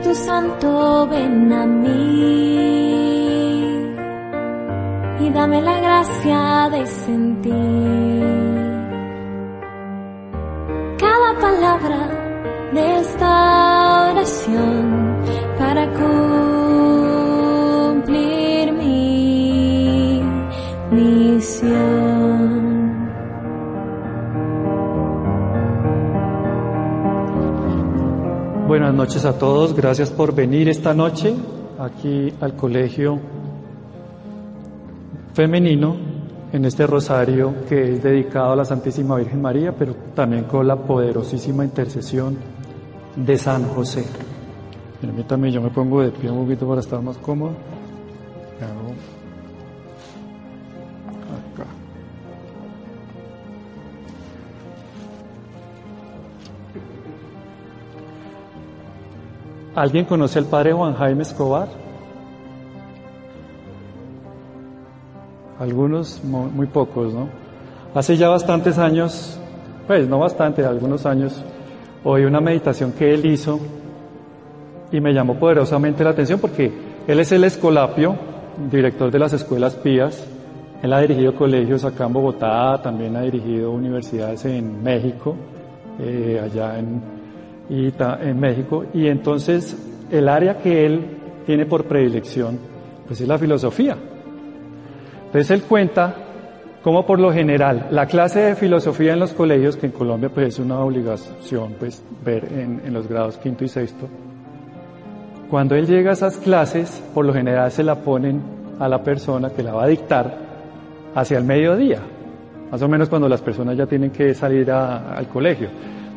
Espíritu Santo, ven a mí. Y dame la gracia de sentir cada palabra de esta oración noches a todos, gracias por venir esta noche aquí al colegio femenino en este rosario que es dedicado a la Santísima Virgen María, pero también con la poderosísima intercesión de San José. Permítame, yo me pongo de pie un poquito para estar más cómodo. ¿Alguien conoce al padre Juan Jaime Escobar? Algunos, muy pocos, ¿no? Hace ya bastantes años, pues no bastante, algunos años, oí una meditación que él hizo y me llamó poderosamente la atención porque él es el escolapio, director de las escuelas pías. Él ha dirigido colegios acá en Bogotá, también ha dirigido universidades en México, eh, allá en, y en México. Y entonces el área que él tiene por predilección, pues es la filosofía. Entonces él cuenta cómo por lo general la clase de filosofía en los colegios, que en Colombia pues es una obligación pues ver en, en los grados quinto y sexto, cuando él llega a esas clases, por lo general se la ponen a la persona que la va a dictar hacia el mediodía, más o menos cuando las personas ya tienen que salir a, al colegio.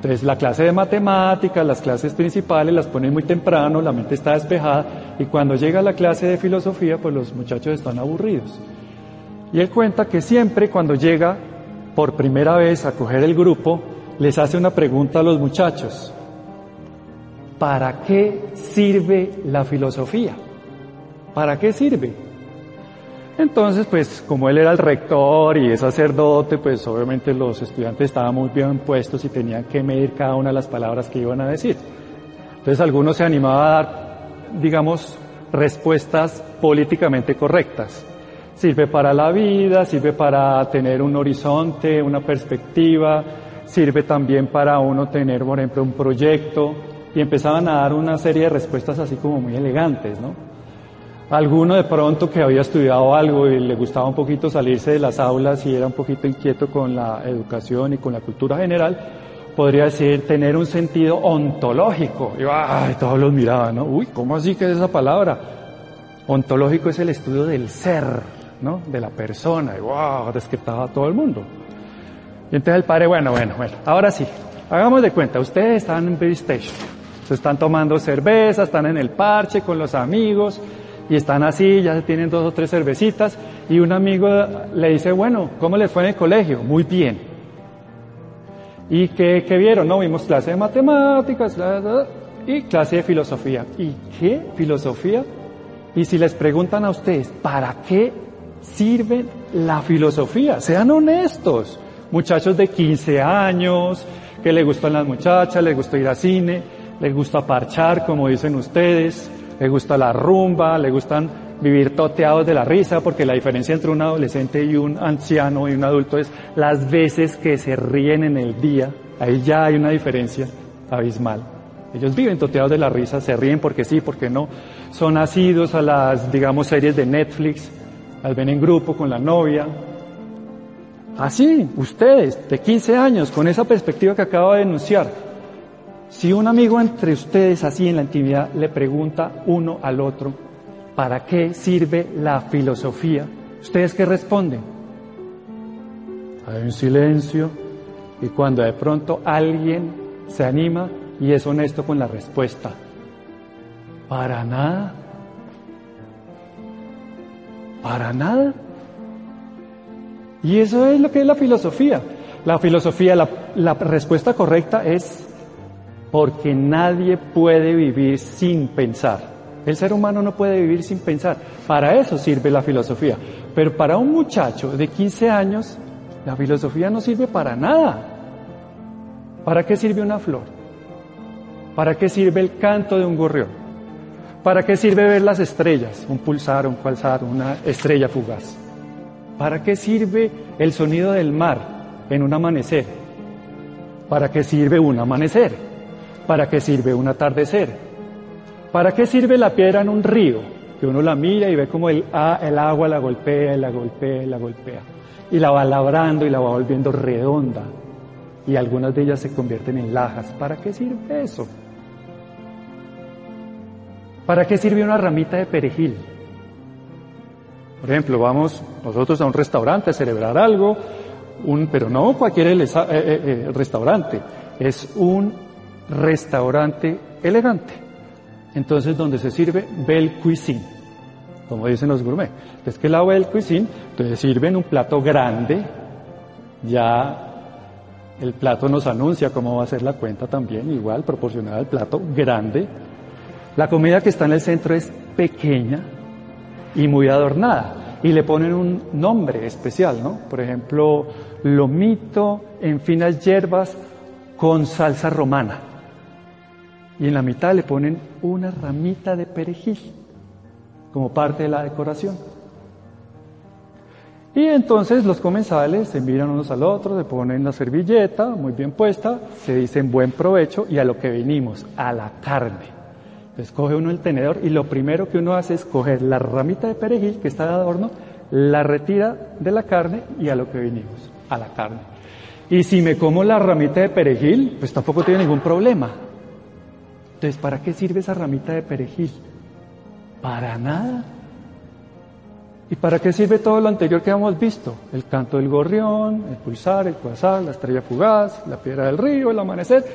Entonces la clase de matemáticas, las clases principales las ponen muy temprano, la mente está despejada y cuando llega la clase de filosofía, pues los muchachos están aburridos. Y él cuenta que siempre cuando llega por primera vez a coger el grupo, les hace una pregunta a los muchachos. ¿Para qué sirve la filosofía? ¿Para qué sirve? Entonces, pues como él era el rector y es sacerdote, pues obviamente los estudiantes estaban muy bien puestos y tenían que medir cada una de las palabras que iban a decir. Entonces algunos se animaban a dar, digamos, respuestas políticamente correctas. Sirve para la vida, sirve para tener un horizonte, una perspectiva, sirve también para uno tener, por ejemplo, un proyecto, y empezaban a dar una serie de respuestas así como muy elegantes, ¿no? Alguno de pronto que había estudiado algo y le gustaba un poquito salirse de las aulas y era un poquito inquieto con la educación y con la cultura general, podría decir tener un sentido ontológico. Y ay, todos los miraban, ¿no? Uy, ¿cómo así que es esa palabra? Ontológico es el estudio del ser, ¿no? De la persona. Y wow, descriptaba a todo el mundo. Y entonces el padre, bueno, bueno, bueno, ahora sí, hagamos de cuenta, ustedes están en Station, se están tomando cerveza, están en el parche con los amigos y están así, ya tienen dos o tres cervecitas y un amigo le dice, bueno, ¿cómo les fue en el colegio? Muy bien. ¿Y qué, qué vieron? No, vimos clase de matemáticas y clase de filosofía. ¿Y qué filosofía? Y si les preguntan a ustedes, ¿para qué sirve la filosofía? Sean honestos muchachos de 15 años, que le gustan las muchachas, les gusta ir al cine, les gusta parchar, como dicen ustedes, les gusta la rumba, les gustan vivir toteados de la risa, porque la diferencia entre un adolescente y un anciano y un adulto es las veces que se ríen en el día. Ahí ya hay una diferencia abismal. Ellos viven toteados de la risa, se ríen porque sí, porque no. Son asidos a las, digamos, series de Netflix, las ven en grupo con la novia, Así, ustedes, de 15 años, con esa perspectiva que acabo de denunciar, si un amigo entre ustedes así en la intimidad le pregunta uno al otro, ¿para qué sirve la filosofía? ¿Ustedes qué responden? Hay un silencio y cuando de pronto alguien se anima y es honesto con la respuesta, para nada, para nada. Y eso es lo que es la filosofía. La filosofía, la, la, respuesta correcta es porque nadie puede vivir sin pensar. El ser humano no puede vivir sin pensar. Para eso sirve la filosofía. Pero para un muchacho de 15 años, la filosofía no sirve para nada. ¿Para qué sirve una flor? ¿Para qué sirve el canto de un gorrión? ¿Para qué sirve ver las estrellas? Un pulsar, un pulsar, una estrella fugaz. ¿Para qué sirve el sonido del mar en un amanecer? ¿Para qué sirve un amanecer? ¿Para qué sirve un atardecer? ¿Para qué sirve la piedra en un río? Que uno la mira y ve como el, el agua la golpea y la golpea y la golpea. Y la va labrando y la va volviendo redonda. Y algunas de ellas se convierten en lajas. ¿Para qué sirve eso? ¿Para qué sirve una ramita de perejil? Por ejemplo, vamos nosotros a un restaurante a celebrar algo, un, pero no cualquier eh, eh, eh, restaurante, es un restaurante elegante. Entonces, donde se sirve belle cuisine, como dicen los gourmet. Es que la belle cuisine, entonces sirven un plato grande, ya el plato nos anuncia cómo va a ser la cuenta también, igual proporcionada al plato grande, la comida que está en el centro es pequeña y muy adornada y le ponen un nombre especial, ¿no? Por ejemplo, lomito en finas hierbas con salsa romana. Y en la mitad le ponen una ramita de perejil como parte de la decoración. Y entonces los comensales se miran unos al otro, se ponen la servilleta muy bien puesta, se dicen buen provecho y a lo que venimos, a la carne. Escoge uno el tenedor y lo primero que uno hace es coger la ramita de perejil que está de adorno, la retira de la carne y a lo que vinimos, a la carne. Y si me como la ramita de perejil, pues tampoco tiene ningún problema. Entonces, ¿para qué sirve esa ramita de perejil? Para nada. ¿Y para qué sirve todo lo anterior que hemos visto? El canto del gorrión, el pulsar, el cuasar, la estrella fugaz, la piedra del río, el amanecer.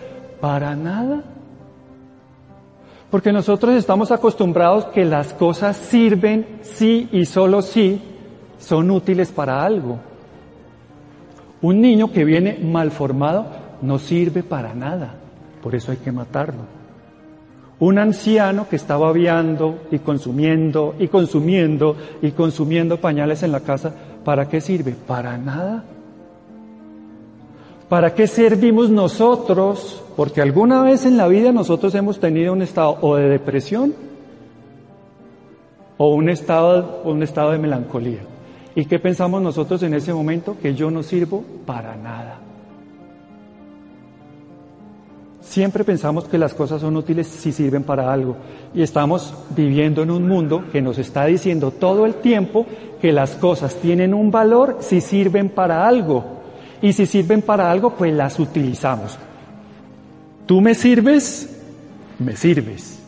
Para nada. Porque nosotros estamos acostumbrados que las cosas sirven sí y solo sí son útiles para algo. Un niño que viene mal formado no sirve para nada, por eso hay que matarlo. Un anciano que está babeando y consumiendo y consumiendo y consumiendo pañales en la casa, ¿para qué sirve? Para nada. ¿Para qué servimos nosotros? Porque alguna vez en la vida nosotros hemos tenido un estado o de depresión o un estado, un estado de melancolía. ¿Y qué pensamos nosotros en ese momento? Que yo no sirvo para nada. Siempre pensamos que las cosas son útiles si sirven para algo. Y estamos viviendo en un mundo que nos está diciendo todo el tiempo que las cosas tienen un valor si sirven para algo. Y si sirven para algo, pues las utilizamos. Tú me sirves, me sirves.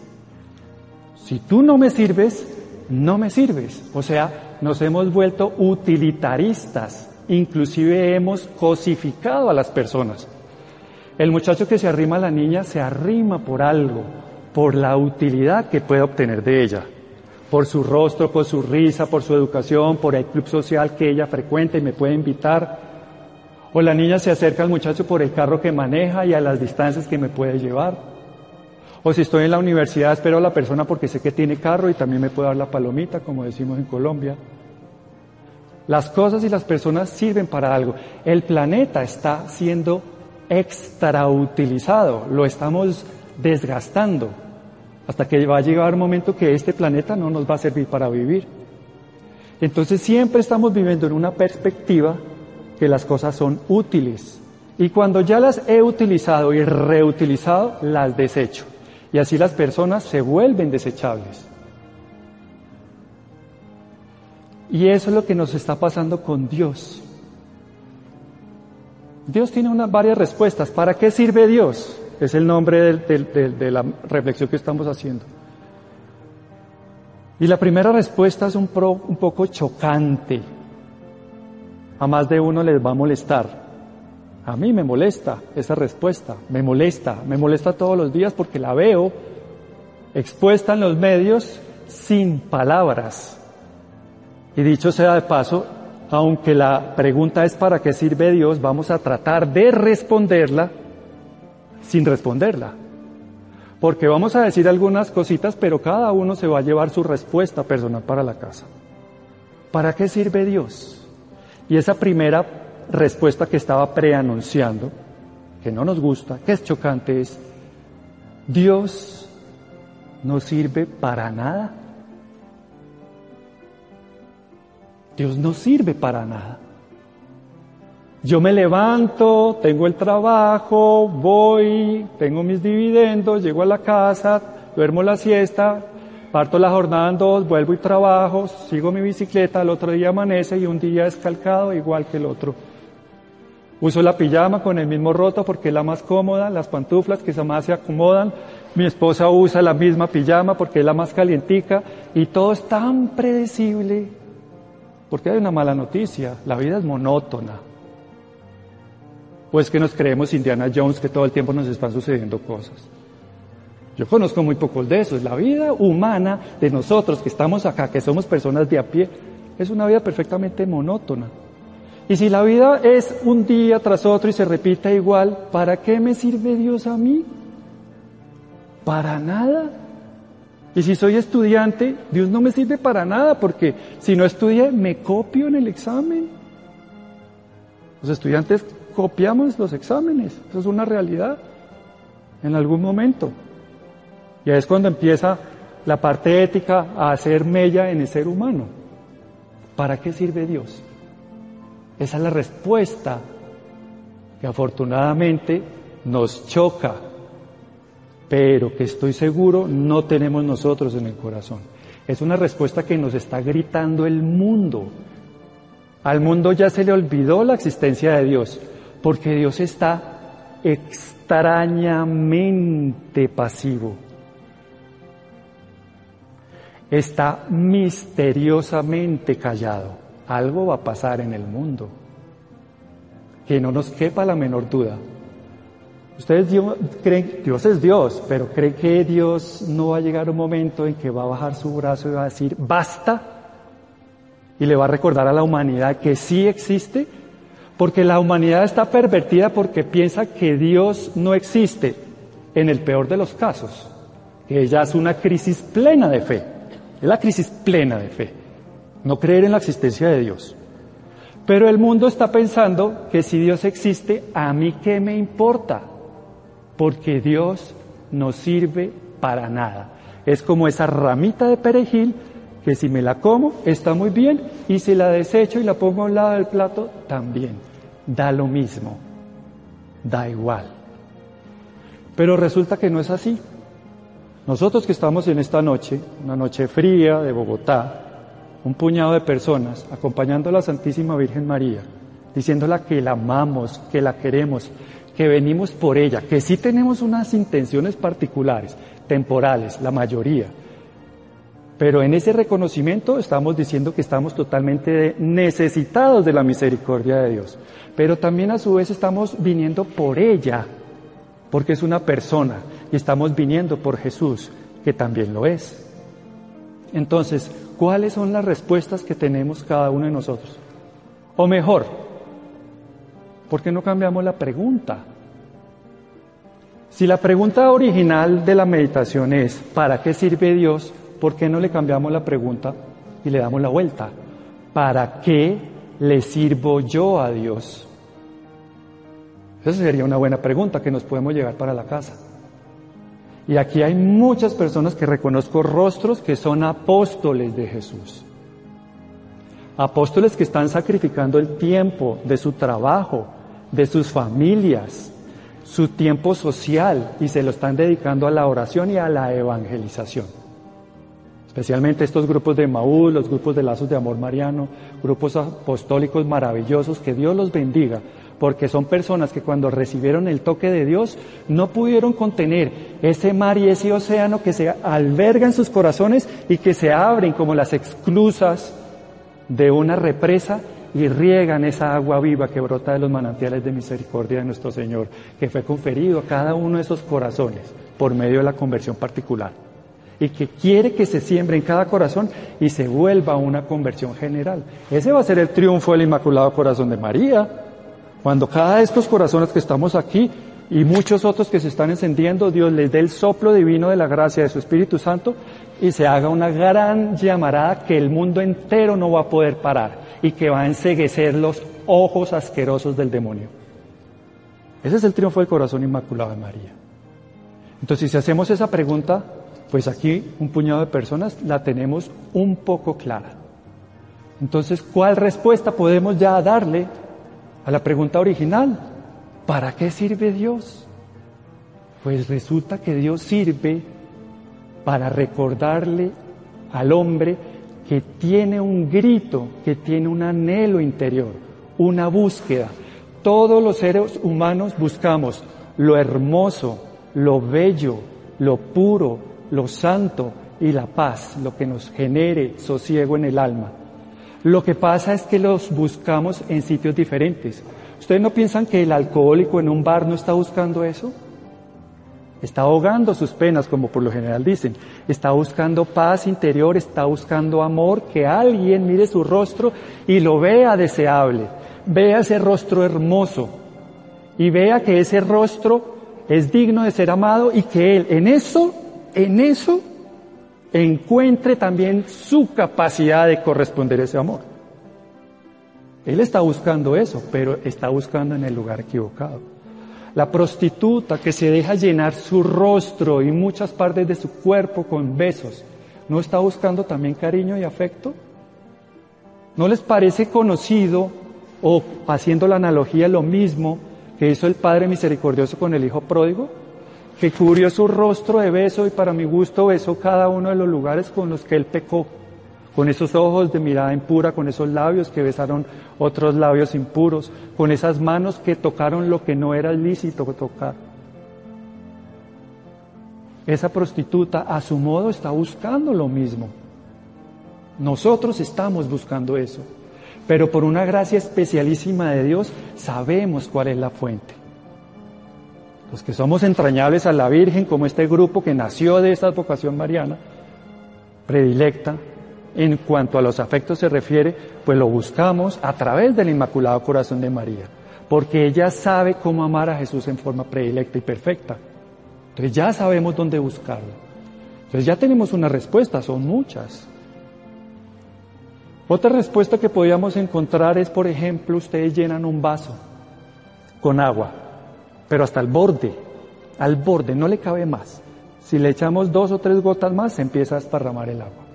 Si tú no me sirves, no me sirves. O sea, nos hemos vuelto utilitaristas. Inclusive hemos cosificado a las personas. El muchacho que se arrima a la niña se arrima por algo, por la utilidad que puede obtener de ella, por su rostro, por su risa, por su educación, por el club social que ella frecuenta y me puede invitar, o la niña se acerca al muchacho por el carro que maneja y a las distancias que me puede llevar. O si estoy en la universidad espero a la persona porque sé que tiene carro y también me puede dar la palomita, como decimos en Colombia. Las cosas y las personas sirven para algo. El planeta está siendo extrautilizado, lo estamos desgastando, hasta que va a llegar un momento que este planeta no nos va a servir para vivir. Entonces siempre estamos viviendo en una perspectiva que las cosas son útiles. Y cuando ya las he utilizado y reutilizado, las desecho. Y así las personas se vuelven desechables. Y eso es lo que nos está pasando con Dios. Dios tiene unas varias respuestas. ¿Para qué sirve Dios? Es el nombre de la reflexión que estamos haciendo. Y la primera respuesta es un, un poco chocante a más de uno les va a molestar. A mí me molesta esa respuesta, me molesta, me molesta todos los días porque la veo expuesta en los medios sin palabras. Y dicho sea de paso, aunque la pregunta es para qué sirve Dios, vamos a tratar de responderla sin responderla. Porque vamos a decir algunas cositas, pero cada uno se va a llevar su respuesta personal para la casa. ¿Para qué sirve Dios? Y esa primera respuesta que estaba preanunciando, que no nos gusta, que es chocante, es, Dios no sirve para nada. Dios no sirve para nada. Yo me levanto, tengo el trabajo, voy, tengo mis dividendos, llego a la casa, duermo la siesta, parto la jornada en dos, vuelvo y trabajo, sigo mi bicicleta, el otro día amanece y un día es calcado igual que el otro. Uso la pijama con el mismo roto porque es la más cómoda, las pantuflas que más se acomodan. Mi esposa usa la misma pijama porque es la más calientica y todo es tan predecible. Porque hay una mala noticia, la vida es monótona. Pues que nos creemos Indiana Jones que todo el tiempo nos están sucediendo cosas. Yo conozco muy pocos de esos. La vida humana de nosotros que estamos acá, que somos personas de a pie, es una vida perfectamente monótona. Y si la vida es un día tras otro y se repite igual, ¿para qué me sirve Dios a mí? Para nada. Y si soy estudiante, Dios no me sirve para nada, porque si no estudié, me copio en el examen. Los estudiantes copiamos los exámenes, eso es una realidad, en algún momento. Y ahí es cuando empieza la parte ética a hacer mella en el ser humano. ¿Para qué sirve Dios? Esa es la respuesta que afortunadamente nos choca, pero que estoy seguro no tenemos nosotros en el corazón. Es una respuesta que nos está gritando el mundo. Al mundo ya se le olvidó la existencia de Dios, porque Dios está extrañamente pasivo. Está misteriosamente callado algo va a pasar en el mundo. Que no nos quepa la menor duda. Ustedes creen, Dios es Dios, pero creen que Dios no va a llegar un momento en que va a bajar su brazo y va a decir, basta, y le va a recordar a la humanidad que sí existe, porque la humanidad está pervertida porque piensa que Dios no existe, en el peor de los casos, que ella es una crisis plena de fe, es la crisis plena de fe no creer en la existencia de Dios. Pero el mundo está pensando que si Dios existe, a mí qué me importa, porque Dios no sirve para nada. Es como esa ramita de perejil que si me la como está muy bien y si la desecho y la pongo a un lado del plato también. Da lo mismo, da igual. Pero resulta que no es así. Nosotros que estamos en esta noche, una noche fría de Bogotá, un puñado de personas acompañando a la Santísima Virgen María, diciéndola que la amamos, que la queremos, que venimos por ella, que sí tenemos unas intenciones particulares, temporales, la mayoría. Pero en ese reconocimiento estamos diciendo que estamos totalmente necesitados de la misericordia de Dios. Pero también a su vez estamos viniendo por ella, porque es una persona, y estamos viniendo por Jesús, que también lo es. Entonces, ¿cuáles son las respuestas que tenemos cada uno de nosotros? O mejor, ¿por qué no cambiamos la pregunta? Si la pregunta original de la meditación es ¿para qué sirve Dios? ¿Por qué no le cambiamos la pregunta y le damos la vuelta? ¿Para qué le sirvo yo a Dios? Esa sería una buena pregunta que nos podemos llevar para la casa. Y aquí hay muchas personas que reconozco rostros que son apóstoles de Jesús. Apóstoles que están sacrificando el tiempo de su trabajo, de sus familias, su tiempo social y se lo están dedicando a la oración y a la evangelización. Especialmente estos grupos de Maúl, los grupos de Lazos de Amor Mariano, grupos apostólicos maravillosos, que Dios los bendiga, porque son personas que cuando recibieron el toque de Dios no pudieron contener ese mar y ese océano que se alberga en sus corazones y que se abren como las exclusas de una represa y riegan esa agua viva que brota de los manantiales de misericordia de nuestro Señor, que fue conferido a cada uno de esos corazones por medio de la conversión particular y que quiere que se siembre en cada corazón y se vuelva una conversión general. Ese va a ser el triunfo del Inmaculado Corazón de María. Cuando cada de estos corazones que estamos aquí y muchos otros que se están encendiendo, Dios les dé el soplo divino de la gracia de su Espíritu Santo y se haga una gran llamarada que el mundo entero no va a poder parar y que va a enseguecer los ojos asquerosos del demonio. Ese es el triunfo del corazón inmaculado de María. Entonces, si hacemos esa pregunta, Pues aquí un puñado de personas la tenemos un poco clara. Entonces, ¿cuál respuesta podemos ya darle a la pregunta original? ¿Para qué sirve Dios? Pues resulta que Dios sirve para recordarle al hombre que tiene un grito, que tiene un anhelo interior, una búsqueda. Todos los seres humanos buscamos lo hermoso, lo bello, lo puro, lo santo y la paz, lo que nos genere sosiego en el alma. Lo que pasa es que los buscamos en sitios diferentes. ¿Ustedes no piensan que el alcohólico en un bar no está buscando eso? Está ahogando sus penas, como por lo general dicen. Está buscando paz interior, está buscando amor, que alguien mire su rostro y lo vea deseable. Vea ese rostro hermoso y vea que ese rostro es digno de ser amado y que él en eso, en eso, encuentre también su capacidad de corresponder a ese amor. Él está buscando eso, pero está buscando en el lugar equivocado. La prostituta que se deja llenar su rostro y muchas partes de su cuerpo con besos, ¿no está buscando también cariño y afecto? ¿No les parece conocido o haciendo la analogía lo mismo que hizo el Padre Misericordioso con el Hijo Pródigo? Que cubrió su rostro de beso y para mi gusto besó cada uno de los lugares con los que él pecó con esos ojos de mirada impura, con esos labios que besaron otros labios impuros, con esas manos que tocaron lo que no era lícito tocar. Esa prostituta a su modo está buscando lo mismo. Nosotros estamos buscando eso, pero por una gracia especialísima de Dios sabemos cuál es la fuente. Los que somos entrañables a la Virgen, como este grupo que nació de esta vocación mariana, predilecta, en cuanto a los afectos se refiere, pues lo buscamos a través del Inmaculado Corazón de María, porque ella sabe cómo amar a Jesús en forma predilecta y perfecta. Entonces ya sabemos dónde buscarlo. Entonces ya tenemos una respuesta, son muchas. Otra respuesta que podríamos encontrar es, por ejemplo, ustedes llenan un vaso con agua, pero hasta el borde, al borde, no le cabe más. Si le echamos dos o tres gotas más, se empieza a esparramar el agua.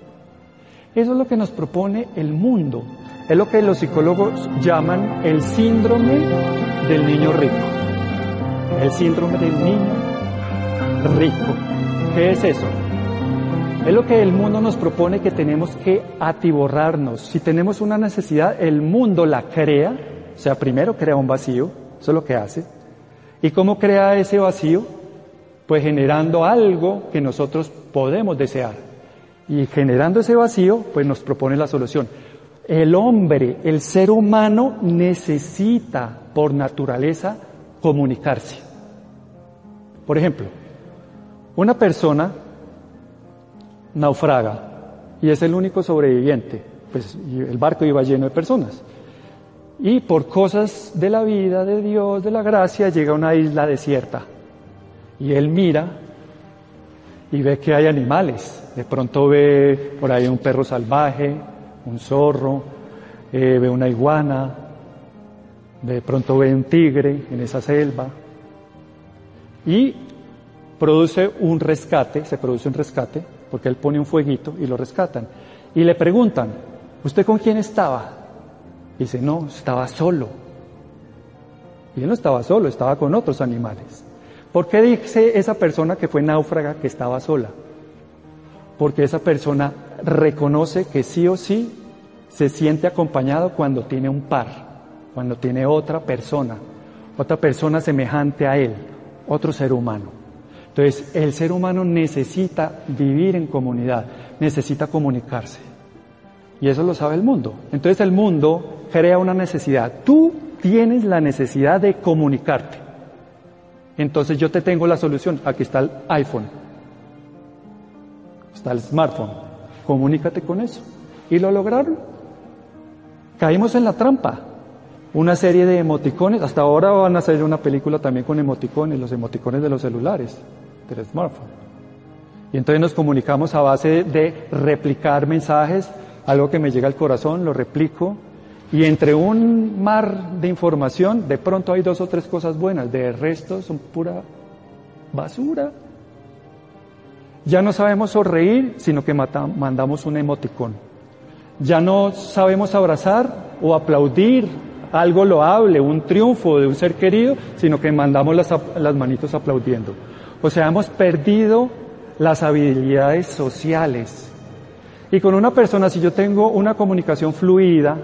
Eso es lo que nos propone el mundo. Es lo que los psicólogos llaman el síndrome del niño rico. El síndrome del niño rico. ¿Qué es eso? Es lo que el mundo nos propone que tenemos que atiborrarnos. Si tenemos una necesidad, el mundo la crea. O sea, primero crea un vacío. Eso es lo que hace. ¿Y cómo crea ese vacío? Pues generando algo que nosotros podemos desear. Y generando ese vacío, pues nos propone la solución. El hombre, el ser humano necesita por naturaleza comunicarse. Por ejemplo, una persona naufraga y es el único sobreviviente, pues el barco iba lleno de personas. Y por cosas de la vida, de Dios, de la gracia, llega a una isla desierta. Y él mira y ve que hay animales. De pronto ve por ahí un perro salvaje, un zorro, eh, ve una iguana, de pronto ve un tigre en esa selva y produce un rescate, se produce un rescate, porque él pone un fueguito y lo rescatan. Y le preguntan, ¿usted con quién estaba? Y dice, no, estaba solo. Y él no estaba solo, estaba con otros animales. ¿Por qué dice esa persona que fue náufraga que estaba sola? Porque esa persona reconoce que sí o sí se siente acompañado cuando tiene un par, cuando tiene otra persona, otra persona semejante a él, otro ser humano. Entonces, el ser humano necesita vivir en comunidad, necesita comunicarse. Y eso lo sabe el mundo. Entonces el mundo crea una necesidad. Tú tienes la necesidad de comunicarte. Entonces yo te tengo la solución. Aquí está el iPhone. Está el smartphone. Comunícate con eso. Y lo lograron. Caímos en la trampa. Una serie de emoticones. Hasta ahora van a hacer una película también con emoticones, los emoticones de los celulares, del smartphone. Y entonces nos comunicamos a base de replicar mensajes, algo que me llega al corazón, lo replico, y entre un mar de información, de pronto hay dos o tres cosas buenas, de resto son pura basura. Ya no sabemos sonreír, sino que mandamos un emoticón. Ya no sabemos abrazar o aplaudir algo loable, un triunfo de un ser querido, sino que mandamos las, las manitos aplaudiendo. O sea, hemos perdido las habilidades sociales. Y con una persona, si yo tengo una comunicación fluida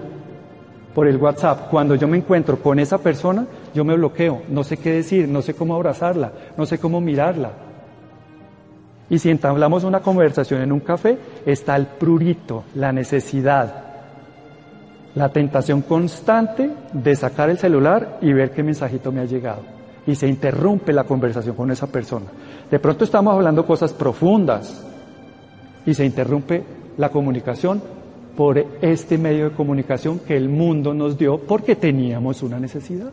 por el WhatsApp, cuando yo me encuentro con esa persona, yo me bloqueo, no sé qué decir, no sé cómo abrazarla, no sé cómo mirarla. Y si entablamos una conversación en un café, está el prurito, la necesidad, la tentación constante de sacar el celular y ver qué mensajito me ha llegado. Y se interrumpe la conversación con esa persona. De pronto estamos hablando cosas profundas y se interrumpe la comunicación por este medio de comunicación que el mundo nos dio porque teníamos una necesidad.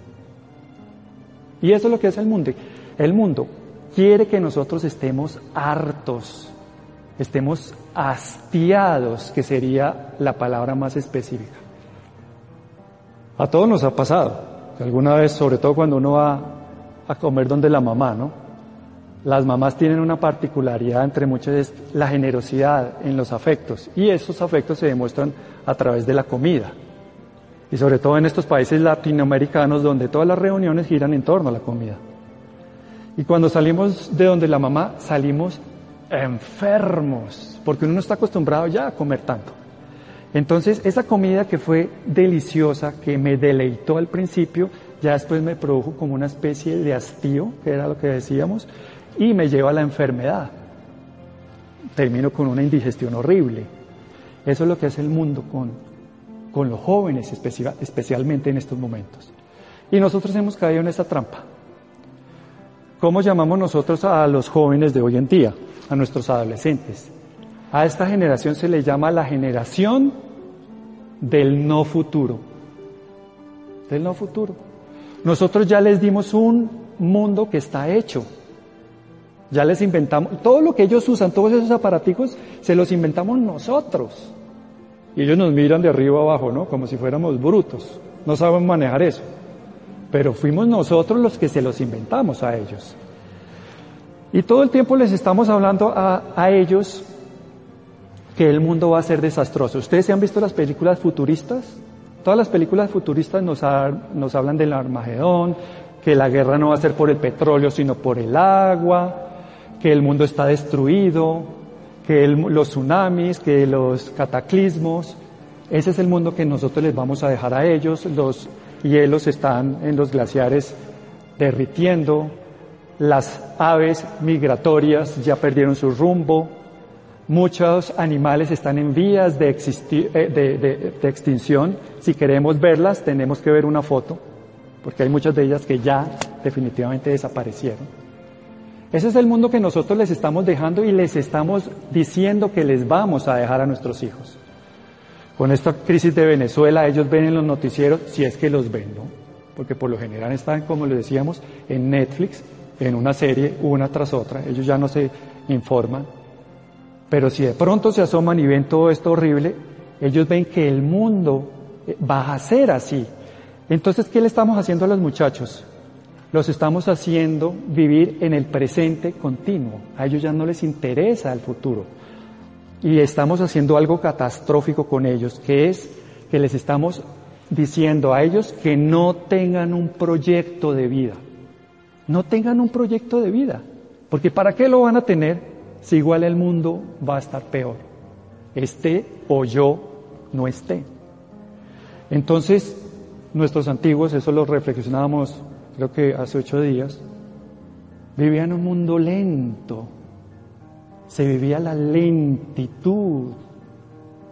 Y eso es lo que hace el mundo. El mundo quiere que nosotros estemos hartos, estemos hastiados, que sería la palabra más específica. A todos nos ha pasado, alguna vez, sobre todo cuando uno va a comer donde la mamá, ¿no? Las mamás tienen una particularidad entre muchas es la generosidad en los afectos y esos afectos se demuestran a través de la comida. Y sobre todo en estos países latinoamericanos donde todas las reuniones giran en torno a la comida. Y cuando salimos de donde la mamá, salimos enfermos, porque uno no está acostumbrado ya a comer tanto. Entonces, esa comida que fue deliciosa, que me deleitó al principio, ya después me produjo como una especie de hastío, que era lo que decíamos, y me lleva a la enfermedad. Termino con una indigestión horrible. Eso es lo que hace el mundo con, con los jóvenes, especialmente en estos momentos. Y nosotros hemos caído en esa trampa. ¿Cómo llamamos nosotros a los jóvenes de hoy en día, a nuestros adolescentes? A esta generación se le llama la generación del no futuro. Del no futuro. Nosotros ya les dimos un mundo que está hecho. Ya les inventamos, todo lo que ellos usan, todos esos aparaticos, se los inventamos nosotros. Y ellos nos miran de arriba abajo, ¿no? Como si fuéramos brutos. No saben manejar eso. Pero fuimos nosotros los que se los inventamos a ellos. Y todo el tiempo les estamos hablando a, a ellos que el mundo va a ser desastroso. ¿Ustedes se han visto las películas futuristas? Todas las películas futuristas nos, nos hablan del Armagedón, que la guerra no va a ser por el petróleo, sino por el agua, que el mundo está destruido, que los tsunamis, que los cataclismos, ese es el mundo que nosotros les vamos a dejar a ellos, los hielos están en los glaciares derritiendo, las aves migratorias ya perdieron su rumbo, muchos animales están en vías de, eh, de extinción, si queremos verlas tenemos que ver una foto, porque hay muchas de ellas que ya definitivamente desaparecieron. Ese es el mundo que nosotros les estamos dejando y les estamos diciendo que les vamos a dejar a nuestros hijos. Con esta crisis de Venezuela, ellos ven en los noticieros, si es que los ven, ¿no? Porque por lo general están, como les decíamos, en Netflix, en una serie, una tras otra. Ellos ya no se informan. Pero si de pronto se asoman y ven todo esto horrible, ellos ven que el mundo eh, va a ser así. Entonces, ¿qué le estamos haciendo a los muchachos? Los estamos haciendo vivir en el presente continuo. A ellos ya no les interesa el futuro. Y estamos haciendo algo catastrófico con ellos, que es que les estamos diciendo a ellos que no tengan un proyecto de vida. No tengan un proyecto de vida. Porque ¿para qué lo van a tener si igual el mundo va a estar peor? Esté o yo no esté. Entonces, nuestros antiguos, eso lo reflexionábamos creo que hace ocho días, vivía en un mundo lento, se vivía la lentitud.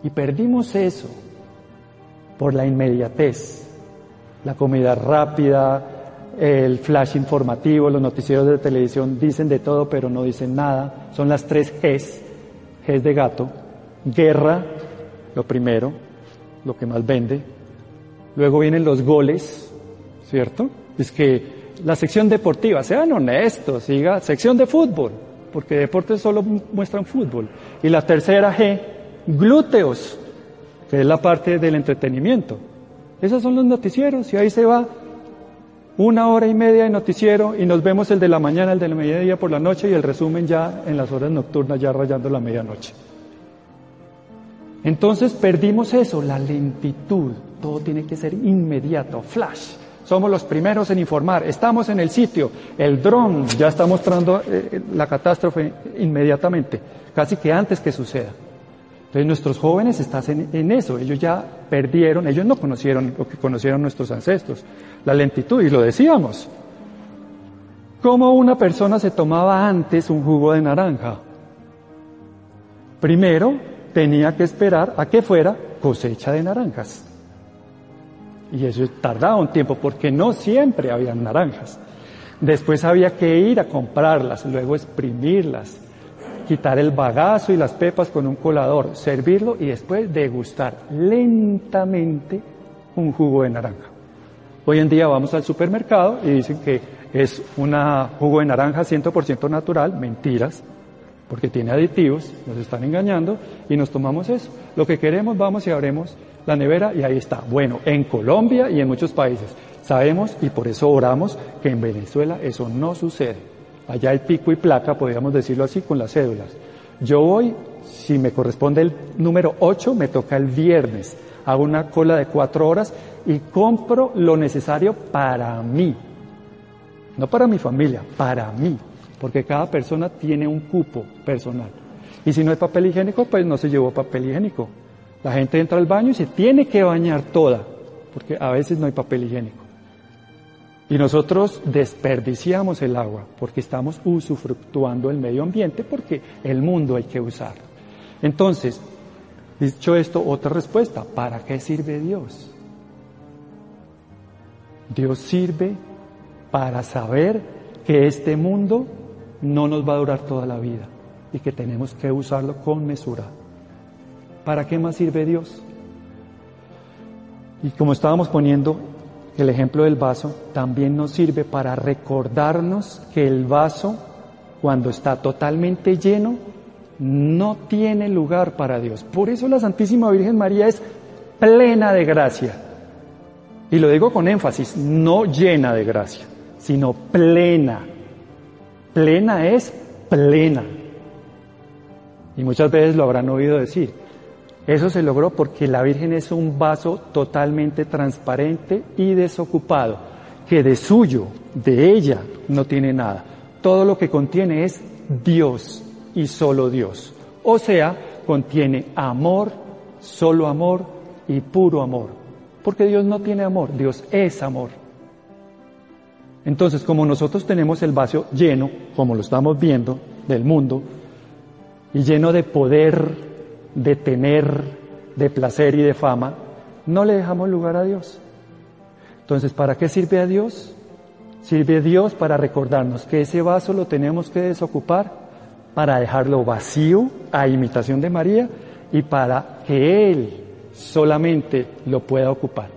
Y perdimos eso por la inmediatez, la comida rápida, el flash informativo, los noticieros de televisión dicen de todo pero no dicen nada, son las tres Gs, Gs de gato, guerra, lo primero, lo que más vende, luego vienen los goles, ¿cierto? Es que la sección deportiva, sean honestos, siga sección de fútbol, porque deportes solo muestran fútbol. Y la tercera G, glúteos, que es la parte del entretenimiento. Esos son los noticieros y ahí se va una hora y media de noticiero y nos vemos el de la mañana, el de la mediodía por la noche y el resumen ya en las horas nocturnas, ya rayando la medianoche. Entonces perdimos eso, la lentitud. Todo tiene que ser inmediato, flash. Somos los primeros en informar. Estamos en el sitio. El dron ya está mostrando eh, la catástrofe inmediatamente, casi que antes que suceda. Entonces nuestros jóvenes están en, en, eso. Ellos ya perdieron, ellos no conocieron lo que conocieron nuestros ancestros, la lentitud. Y lo decíamos. ¿Cómo una persona se tomaba antes un jugo de naranja? Primero tenía que esperar a que fuera cosecha de naranjas. Y eso tardaba un tiempo porque no siempre había naranjas. Después había que ir a comprarlas, luego exprimirlas, quitar el bagazo y las pepas con un colador, servirlo y después degustar lentamente un jugo de naranja. Hoy en día vamos al supermercado y dicen que es un jugo de naranja 100% natural, mentiras, porque tiene aditivos, nos están engañando y nos tomamos eso. Lo que queremos, vamos y abremos la nevera y ahí está. Bueno, en Colombia y en muchos países sabemos y por eso oramos que en Venezuela eso no sucede. Allá el pico y placa, podríamos decirlo así, con las cédulas. Yo voy, si me corresponde el número 8, me toca el viernes. Hago una cola de cuatro horas y compro lo necesario para mí. No para mi familia, para mí porque cada persona tiene un cupo personal. Y si no hay papel higiénico, pues no se llevó papel higiénico. La gente entra al baño y se tiene que bañar toda, porque a veces no hay papel higiénico. Y nosotros desperdiciamos el agua porque estamos usufructuando el medio ambiente porque el mundo hay que usar. Entonces, dicho esto, otra respuesta, ¿para qué sirve Dios? Dios sirve para saber que este mundo no nos va a durar toda la vida y que tenemos que usarlo con mesura. ¿Para qué más sirve Dios? Y como estábamos poniendo el ejemplo del vaso, también nos sirve para recordarnos que el vaso, cuando está totalmente lleno, no tiene lugar para Dios. Por eso la Santísima Virgen María es plena de gracia. Y lo digo con énfasis, no llena de gracia, sino plena Plena es plena. Y muchas veces lo habrán oído decir. Eso se logró porque la Virgen es un vaso totalmente transparente y desocupado, que de suyo, de ella, no tiene nada. Todo lo que contiene es Dios y solo Dios. O sea, contiene amor, solo amor y puro amor. Porque Dios no tiene amor, Dios es amor. Entonces, como nosotros tenemos el vaso lleno, como lo estamos viendo, del mundo, y lleno de poder, de tener, de placer y de fama, no le dejamos lugar a Dios. Entonces, ¿para qué sirve a Dios? Sirve a Dios para recordarnos que ese vaso lo tenemos que desocupar, para dejarlo vacío a imitación de María y para que Él solamente lo pueda ocupar.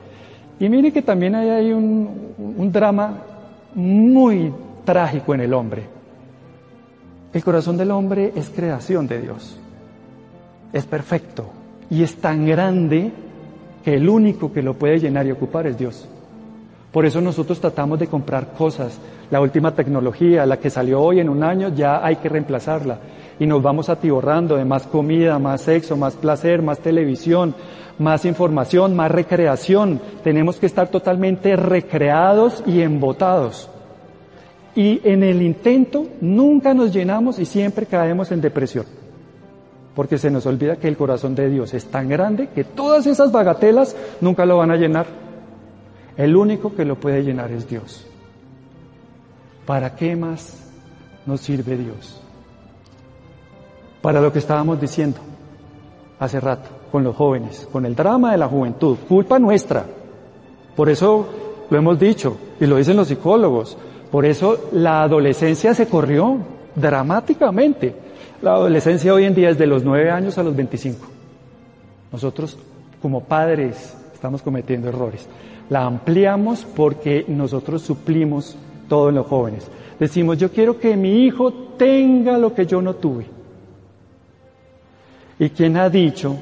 Y mire que también hay ahí un, un drama muy trágico en el hombre. El corazón del hombre es creación de Dios. Es perfecto y es tan grande que el único que lo puede llenar y ocupar es Dios. Por eso nosotros tratamos de comprar cosas. La última tecnología, la que salió hoy en un año, ya hay que reemplazarla. Y nos vamos atiborrando de más comida, más sexo, más placer, más televisión, más información, más recreación. Tenemos que estar totalmente recreados y embotados. Y en el intento nunca nos llenamos y siempre caemos en depresión. Porque se nos olvida que el corazón de Dios es tan grande que todas esas bagatelas nunca lo van a llenar. El único que lo puede llenar es Dios. ¿Para qué más nos sirve Dios? Para lo que estábamos diciendo hace rato con los jóvenes, con el drama de la juventud, culpa nuestra. Por eso lo hemos dicho y lo dicen los psicólogos. Por eso la adolescencia se corrió dramáticamente. La adolescencia hoy en día es de los 9 años a los 25. Nosotros como padres estamos cometiendo errores. La ampliamos porque nosotros suplimos todo en los jóvenes. Decimos, yo quiero que mi hijo tenga lo que yo no tuve. ¿Y quién ha dicho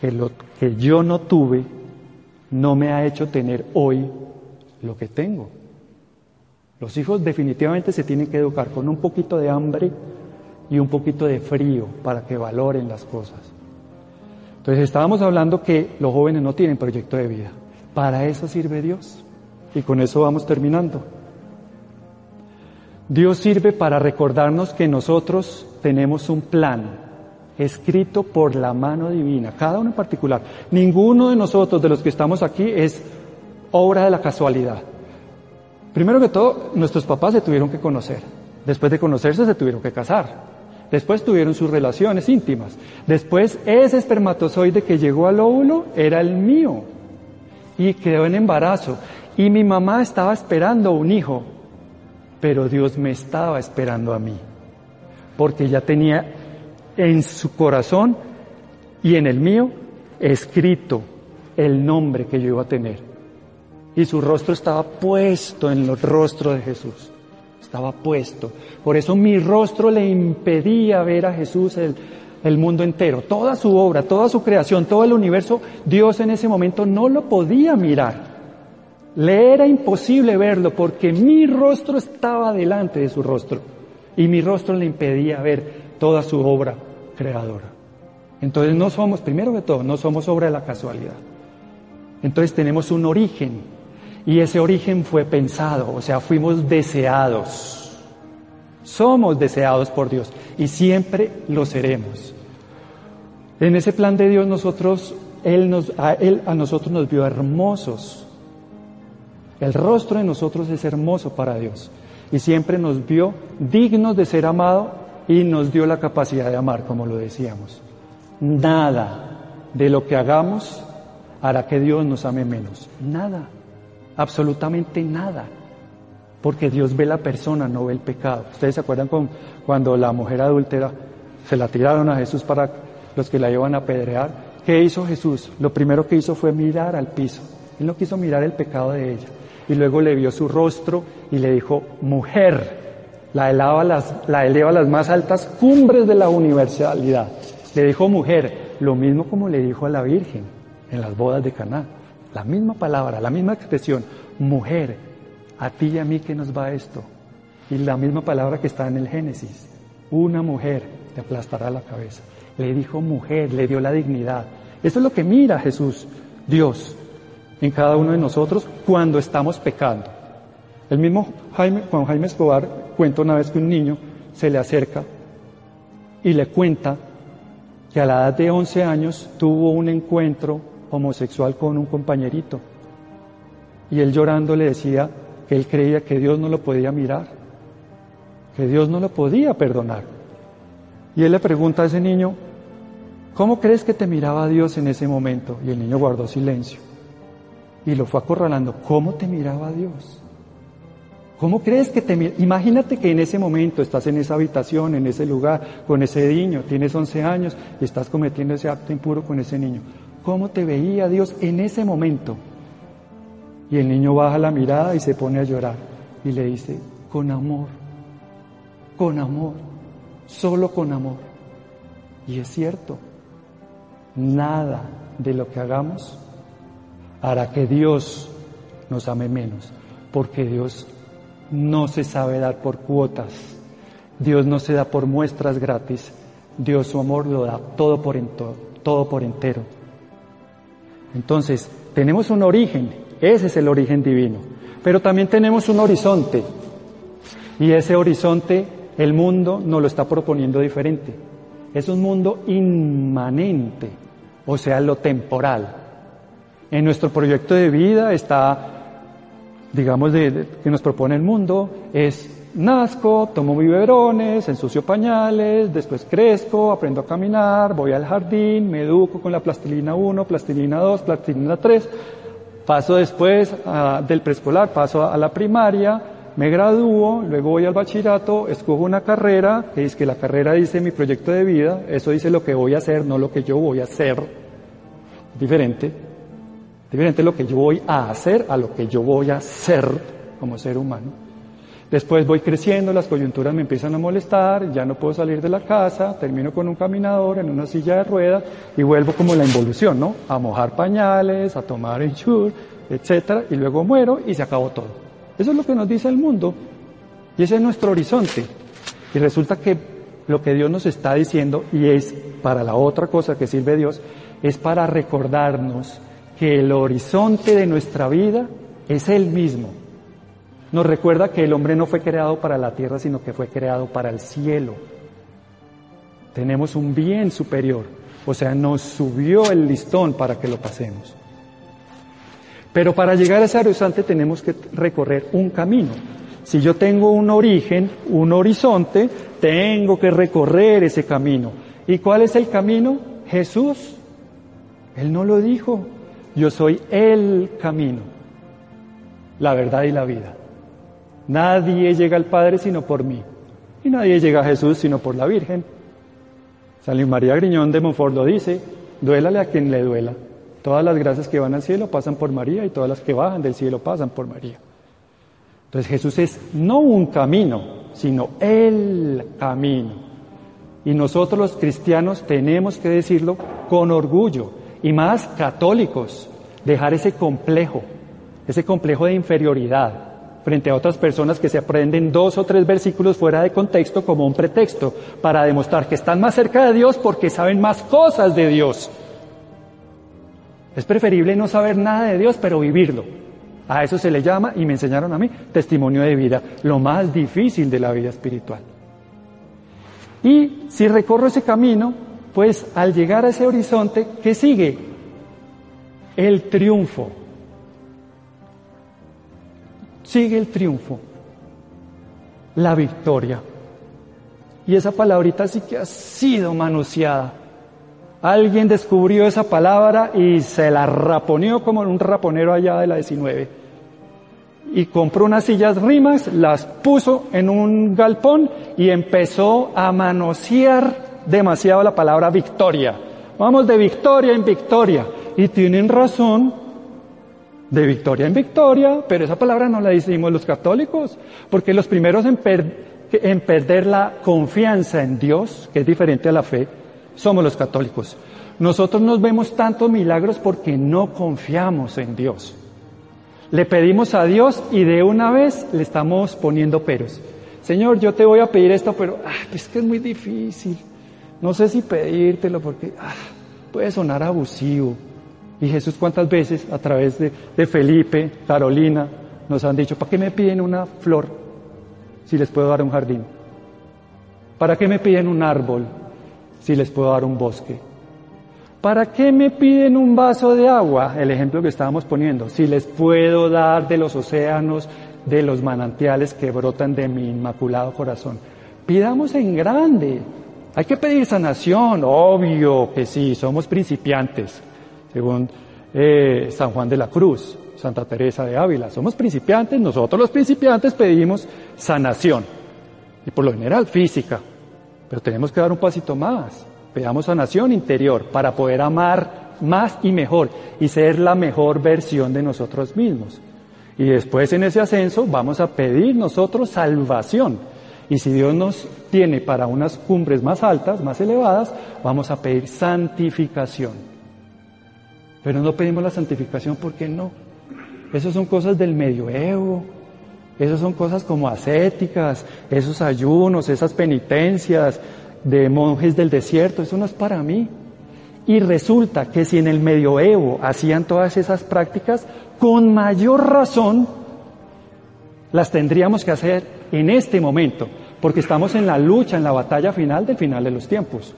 que lo que yo no tuve no me ha hecho tener hoy Lo que tengo. Los hijos definitivamente se tienen que educar con un poquito de hambre y un poquito de frío para que valoren las cosas. Entonces estábamos hablando que los jóvenes no tienen proyecto de vida. Para eso sirve Dios. Y con eso vamos terminando. Dios sirve para recordarnos que nosotros tenemos un plan escrito por la mano divina, cada uno en particular. Ninguno de nosotros, de los que estamos aquí, es obra de la casualidad. Primero que todo, nuestros papás se tuvieron que conocer. Después de conocerse, se tuvieron que casar. Después tuvieron sus relaciones íntimas. Después, ese espermatozoide que llegó al óvulo era el mío. Y quedó en embarazo. Y mi mamá estaba esperando un hijo. Pero Dios me estaba esperando a mí. Porque ya tenía en su corazón y en el mío escrito el nombre que yo iba a tener y su rostro estaba puesto en el rostro de Jesús. Estaba puesto. Por eso mi rostro le impedía ver a Jesús el, el mundo entero, toda su obra, toda su creación, todo el universo. Dios en ese momento no lo podía mirar. Le era imposible verlo porque mi rostro estaba delante de su rostro y mi rostro le impedía ver toda su obra creadora. Entonces no somos, primero que todo, no somos obra de la casualidad. Entonces tenemos un origen y ese origen fue pensado, o sea, fuimos deseados. Somos deseados por Dios y siempre lo seremos. En ese plan de Dios nosotros, Él, nos, a, él a nosotros nos vio hermosos. El rostro de nosotros es hermoso para Dios y siempre nos vio dignos de ser amados y nos dio la capacidad de amar, como lo decíamos. Nada de lo que hagamos hará que Dios nos ame menos. Nada absolutamente nada, porque Dios ve la persona, no ve el pecado. ¿Ustedes se acuerdan con, cuando la mujer adúltera se la tiraron a Jesús para los que la iban a apedrear? ¿Qué hizo Jesús? Lo primero que hizo fue mirar al piso. Él no quiso mirar el pecado de ella. Y luego le vio su rostro y le dijo, mujer, la eleva las, la eleva a las más altas cumbres de la universalidad. Le dijo mujer, lo mismo como le dijo a la Virgen en las bodas de Caná. La misma palabra, la misma expresión, mujer, a ti y a mí que nos va esto. Y la misma palabra que está en el Génesis, una mujer te aplastará la cabeza. Le dijo mujer, le dio la dignidad. Eso es lo que mira Jesús, Dios, en cada uno de nosotros cuando estamos pecando. El mismo Jaime, Juan Jaime Escobar cuenta una vez que un niño se le acerca y le cuenta que a la edad de 11 años tuvo un encuentro homosexual con un compañerito. Y él llorando le decía que él creía que Dios no lo podía mirar, que Dios no lo podía perdonar. Y él le pregunta a ese niño, ¿cómo crees que te miraba Dios en ese momento? Y el niño guardó silencio. Y lo fue acorralando, ¿cómo te miraba Dios? ¿Cómo crees que te Imagínate que en ese momento estás en esa habitación, en ese lugar, con ese niño, tienes 11 años y estás cometiendo ese acto impuro con ese niño cómo te veía Dios en ese momento. Y el niño baja la mirada y se pone a llorar y le dice, con amor, con amor, solo con amor. Y es cierto, nada de lo que hagamos hará que Dios nos ame menos, porque Dios no se sabe dar por cuotas, Dios no se da por muestras gratis, Dios su amor lo da todo por, todo por entero. Entonces, tenemos un origen, ese es el origen divino, pero también tenemos un horizonte, y ese horizonte el mundo nos lo está proponiendo diferente. Es un mundo inmanente, o sea, lo temporal. En nuestro proyecto de vida está, digamos, que nos propone el mundo, es Nazco, tomo biberones, ensucio pañales, después crezco, aprendo a caminar, voy al jardín, me educo con la plastilina 1, plastilina 2, plastilina 3, paso después del preescolar, paso a, la primaria, me gradúo, luego voy al bachillerato, escojo una carrera, que es que la carrera dice mi proyecto de vida, eso dice lo que voy a hacer, no lo que yo voy a hacer, diferente, diferente lo que yo voy a hacer a lo que yo voy a ser como ser humano. Después voy creciendo, las coyunturas me empiezan a molestar, ya no puedo salir de la casa, termino con un caminador en una silla de ruedas y vuelvo como la involución, ¿no? A mojar pañales, a tomar ensure, etcétera, y luego muero y se acabó todo. Eso es lo que nos dice el mundo. Y ese es nuestro horizonte. Y resulta que lo que Dios nos está diciendo, y es para la otra cosa que sirve Dios, es para recordarnos que el horizonte de nuestra vida es el mismo. Nos recuerda que el hombre no fue creado para la tierra, sino que fue creado para el cielo. Tenemos un bien superior, o sea, nos subió el listón para que lo pasemos. Pero para llegar a ese horizonte tenemos que recorrer un camino. Si yo tengo un origen, un horizonte, tengo que recorrer ese camino. ¿Y cuál es el camino? Jesús. Él no lo dijo. Yo soy el camino, la verdad y la vida. Nadie llega al Padre sino por mí. Y nadie llega a Jesús sino por la Virgen. San María Griñón de Montfort lo dice, duélale a quien le duela. Todas las gracias que van al cielo pasan por María y todas las que bajan del cielo pasan por María. Entonces Jesús es no un camino, sino el camino. Y nosotros los cristianos tenemos que decirlo con orgullo, y más católicos, dejar ese complejo, ese complejo de inferioridad frente a otras personas que se aprenden dos o tres versículos fuera de contexto como un pretexto para demostrar que están más cerca de Dios porque saben más cosas de Dios. Es preferible no saber nada de Dios, pero vivirlo. A eso se le llama, y me enseñaron a mí, testimonio de vida, lo más difícil de la vida espiritual. Y si recorro ese camino, pues al llegar a ese horizonte, ¿qué sigue? El triunfo. Sigue el triunfo, la victoria. Y esa palabrita sí que ha sido manoseada. Alguien descubrió esa palabra y se la raponeó como un raponero allá de la 19 y compró unas sillas rimas, las puso en un galpón y empezó a manosear demasiado la palabra victoria. Vamos de victoria en victoria. Y tienen razón, de victoria en victoria, pero esa palabra no la decimos los católicos, porque los primeros en, en perder la confianza en Dios, que es diferente a la fe, somos los católicos. Nosotros nos vemos tantos milagros porque no confiamos en Dios. Le pedimos a Dios y de una vez le estamos poniendo peros. Señor, yo te voy a pedir esto, pero ah, es que es muy difícil. No sé si pedírtelo porque ah, puede sonar abusivo. Y Jesús cuántas veces a través de, Felipe, Carolina, nos han dicho, ¿para qué me piden una flor si les puedo dar un jardín? ¿Para qué me piden un árbol si les puedo dar un bosque? ¿Para qué me piden un vaso de agua? El ejemplo que estábamos poniendo. Si les puedo dar de los océanos, de los manantiales que brotan de mi inmaculado corazón. Pidamos en grande. Hay que pedir sanación, obvio que sí, somos principiantes, según eh, San Juan de la Cruz, Santa Teresa de Ávila. Somos principiantes, nosotros los principiantes pedimos sanación, y por lo general física, pero tenemos que dar un pasito más. Pedamos sanación interior para poder amar más y mejor y ser la mejor versión de nosotros mismos. Y después en ese ascenso vamos a pedir nosotros salvación. Y si Dios nos tiene para unas cumbres más altas, más elevadas, vamos a pedir santificación. Pero no pedimos la santificación porque no. Esas son cosas del medioevo. Esas son cosas como ascéticas, esos ayunos, esas penitencias, de monjes del desierto, eso no es para mí. Y resulta que si en el medioevo hacían todas esas prácticas, con mayor razón las tendríamos que hacer en este momento, porque estamos en la lucha, en la batalla final del final de los tiempos.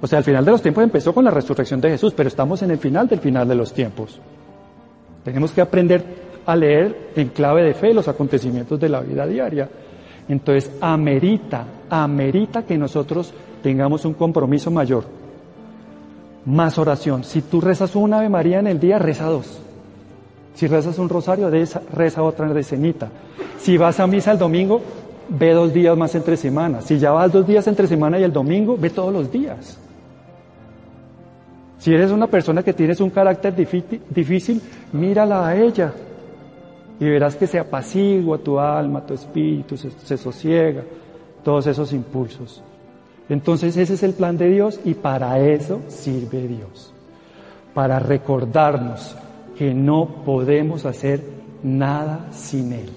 O sea, el final de los tiempos empezó con la resurrección de Jesús, pero estamos en el final del final de los tiempos. Tenemos que aprender a leer en clave de fe los acontecimientos de la vida diaria. Entonces, amerita, amerita que nosotros tengamos un compromiso mayor. Más oración. Si tú rezas una Ave María en el día, reza dos. Si rezas un rosario, reza otra decenita. Si vas a misa el domingo, ve dos días más entre semana. Si ya vas dos días entre semana y el domingo, ve todos los días. Si eres una persona que tienes un carácter difícil, mírala a ella y verás que se apacigua tu alma, tu espíritu, se, sosiega, todos esos impulsos. Entonces ese es el plan de Dios y para eso sirve Dios, para recordarnos que no podemos hacer nada sin Él,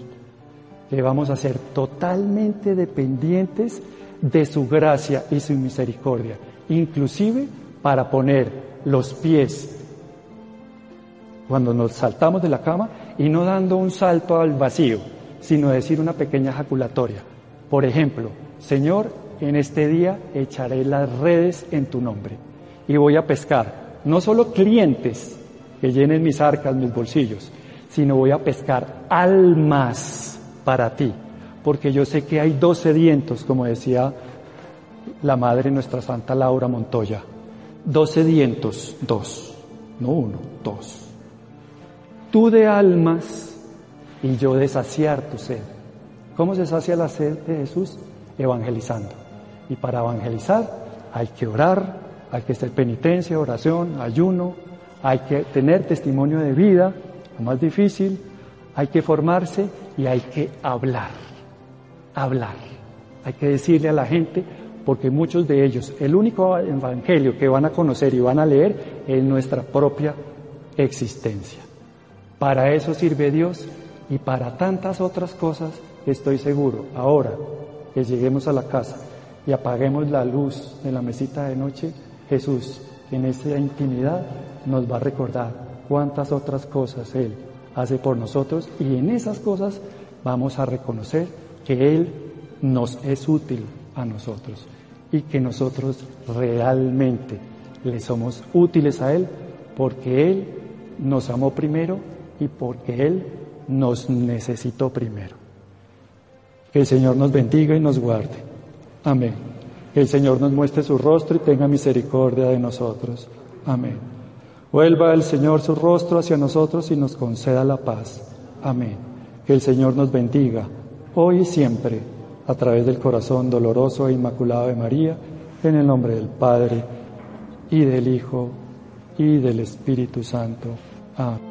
que vamos a ser totalmente dependientes de su gracia y su misericordia, inclusive para poner los pies cuando nos saltamos de la cama y no dando un salto al vacío, sino decir una pequeña ejaculatoria. Por ejemplo, Señor, en este día echaré las redes en tu nombre y voy a pescar no solo clientes que llenen mis arcas, mis bolsillos, sino voy a pescar almas para ti, porque yo sé que hay dos sedientos, como decía la madre nuestra Santa Laura Montoya, dos sedientos, dos, no uno, dos. Tú de almas y yo de saciar tu sed. ¿Cómo se sacia la sed de Jesús? Evangelizando. Y para evangelizar hay que orar, hay que hacer penitencia, oración, ayuno, hay que tener testimonio de vida, lo más difícil, hay que formarse y hay que hablar, hablar. Hay que decirle a la gente, porque muchos de ellos, el único evangelio que van a conocer y van a leer es nuestra propia existencia. Para eso sirve Dios y para tantas otras cosas estoy seguro. Ahora que lleguemos a la casa y apaguemos la luz de la mesita de noche, Jesús en esa intimidad nos va a recordar cuántas otras cosas Él hace por nosotros y en esas cosas vamos a reconocer que Él nos es útil a nosotros y que nosotros realmente le somos útiles a Él porque Él nos amó primero y porque Él nos necesitó primero. Que el Señor nos bendiga y nos guarde. Amén. Que el Señor nos muestre su rostro y tenga misericordia de nosotros. Amén. Vuelva el Señor su rostro hacia nosotros y nos conceda la paz. Amén. Que el Señor nos bendiga, hoy y siempre, a través del corazón doloroso e inmaculado de María, en el nombre del Padre, y del Hijo, y del Espíritu Santo. Amén.